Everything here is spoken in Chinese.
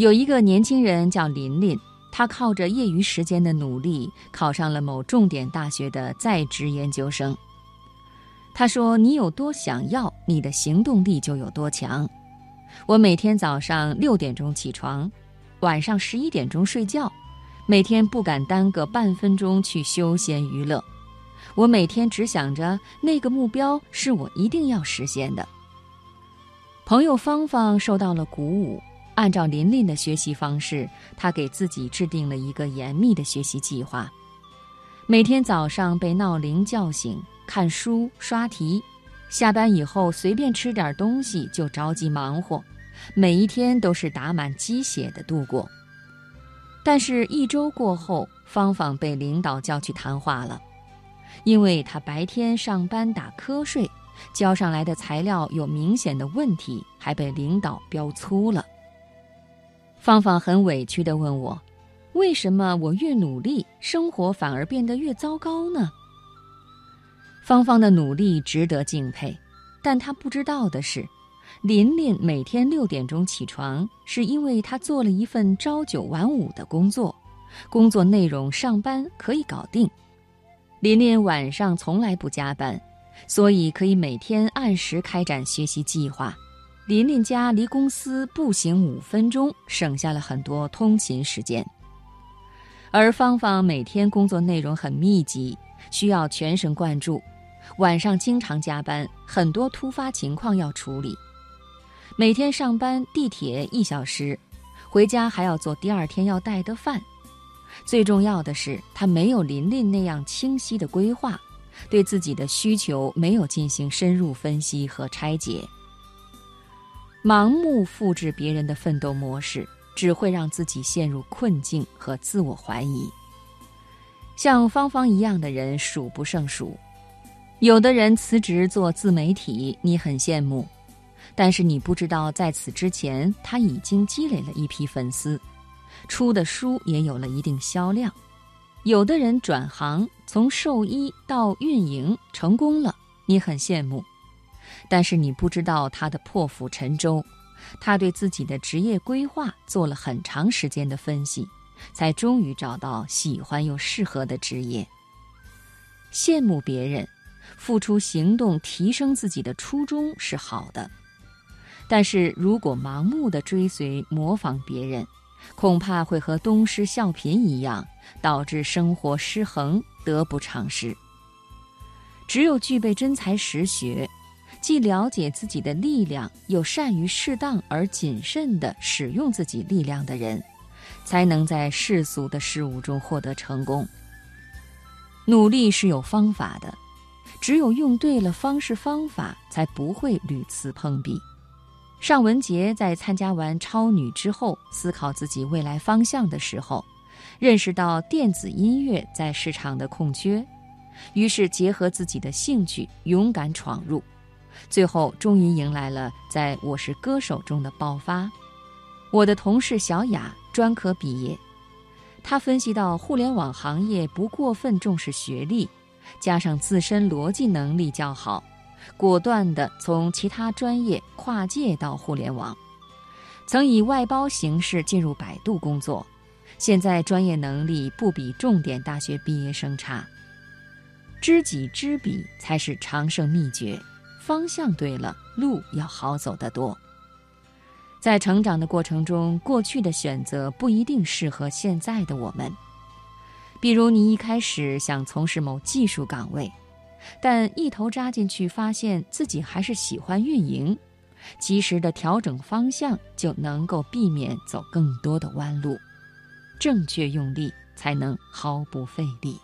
有一个年轻人叫琳琳，他靠着业余时间的努力，考上了某重点大学的在职研究生。他说：“你有多想要，你的行动力就有多强。”我每天早上六点钟起床，晚上十一点钟睡觉，每天不敢耽搁半分钟去休闲娱乐。我每天只想着那个目标是我一定要实现的。朋友芳芳受到了鼓舞。按照琳琳的学习方式，他给自己制定了一个严密的学习计划。每天早上被闹铃叫醒，看书、刷题；下班以后随便吃点东西就着急忙活。每一天都是打满鸡血的度过。但是，一周过后，芳芳被领导叫去谈话了，因为她白天上班打瞌睡，交上来的材料有明显的问题，还被领导标粗了。芳芳很委屈地问我：“为什么我越努力，生活反而变得越糟糕呢？”芳芳的努力值得敬佩，但她不知道的是，琳琳每天六点钟起床，是因为她做了一份朝九晚五的工作，工作内容上班可以搞定。琳琳晚上从来不加班，所以可以每天按时开展学习计划。琳琳家离公司步行五分钟，省下了很多通勤时间。而芳芳每天工作内容很密集，需要全神贯注，晚上经常加班，很多突发情况要处理。每天上班地铁一小时，回家还要做第二天要带的饭。最重要的是，她没有琳琳那样清晰的规划，对自己的需求没有进行深入分析和拆解。盲目复制别人的奋斗模式，只会让自己陷入困境和自我怀疑。像芳芳一样的人数不胜数，有的人辞职做自媒体，你很羡慕，但是你不知道在此之前他已经积累了一批粉丝，出的书也有了一定销量。有的人转行从兽医到运营成功了，你很羡慕。但是你不知道他的破釜沉舟，他对自己的职业规划做了很长时间的分析，才终于找到喜欢又适合的职业。羡慕别人，付出行动提升自己的初衷是好的，但是如果盲目的追随模仿别人，恐怕会和东施效颦一样，导致生活失衡，得不偿失。只有具备真才实学。既了解自己的力量，又善于适当而谨慎地使用自己力量的人，才能在世俗的事物中获得成功。努力是有方法的，只有用对了方式方法，才不会屡次碰壁。尚雯婕在参加完超女之后，思考自己未来方向的时候，认识到电子音乐在市场的空缺，于是结合自己的兴趣，勇敢闯入。最后，终于迎来了在我是歌手中的爆发。我的同事小雅专科毕业，她分析到互联网行业不过分重视学历，加上自身逻辑能力较好，果断地从其他专业跨界到互联网，曾以外包形式进入百度工作，现在专业能力不比重点大学毕业生差。知己知彼才是长胜秘诀。方向对了，路要好走得多。在成长的过程中，过去的选择不一定适合现在的我们。比如，你一开始想从事某技术岗位，但一头扎进去，发现自己还是喜欢运营，及时的调整方向，就能够避免走更多的弯路。正确用力，才能毫不费力。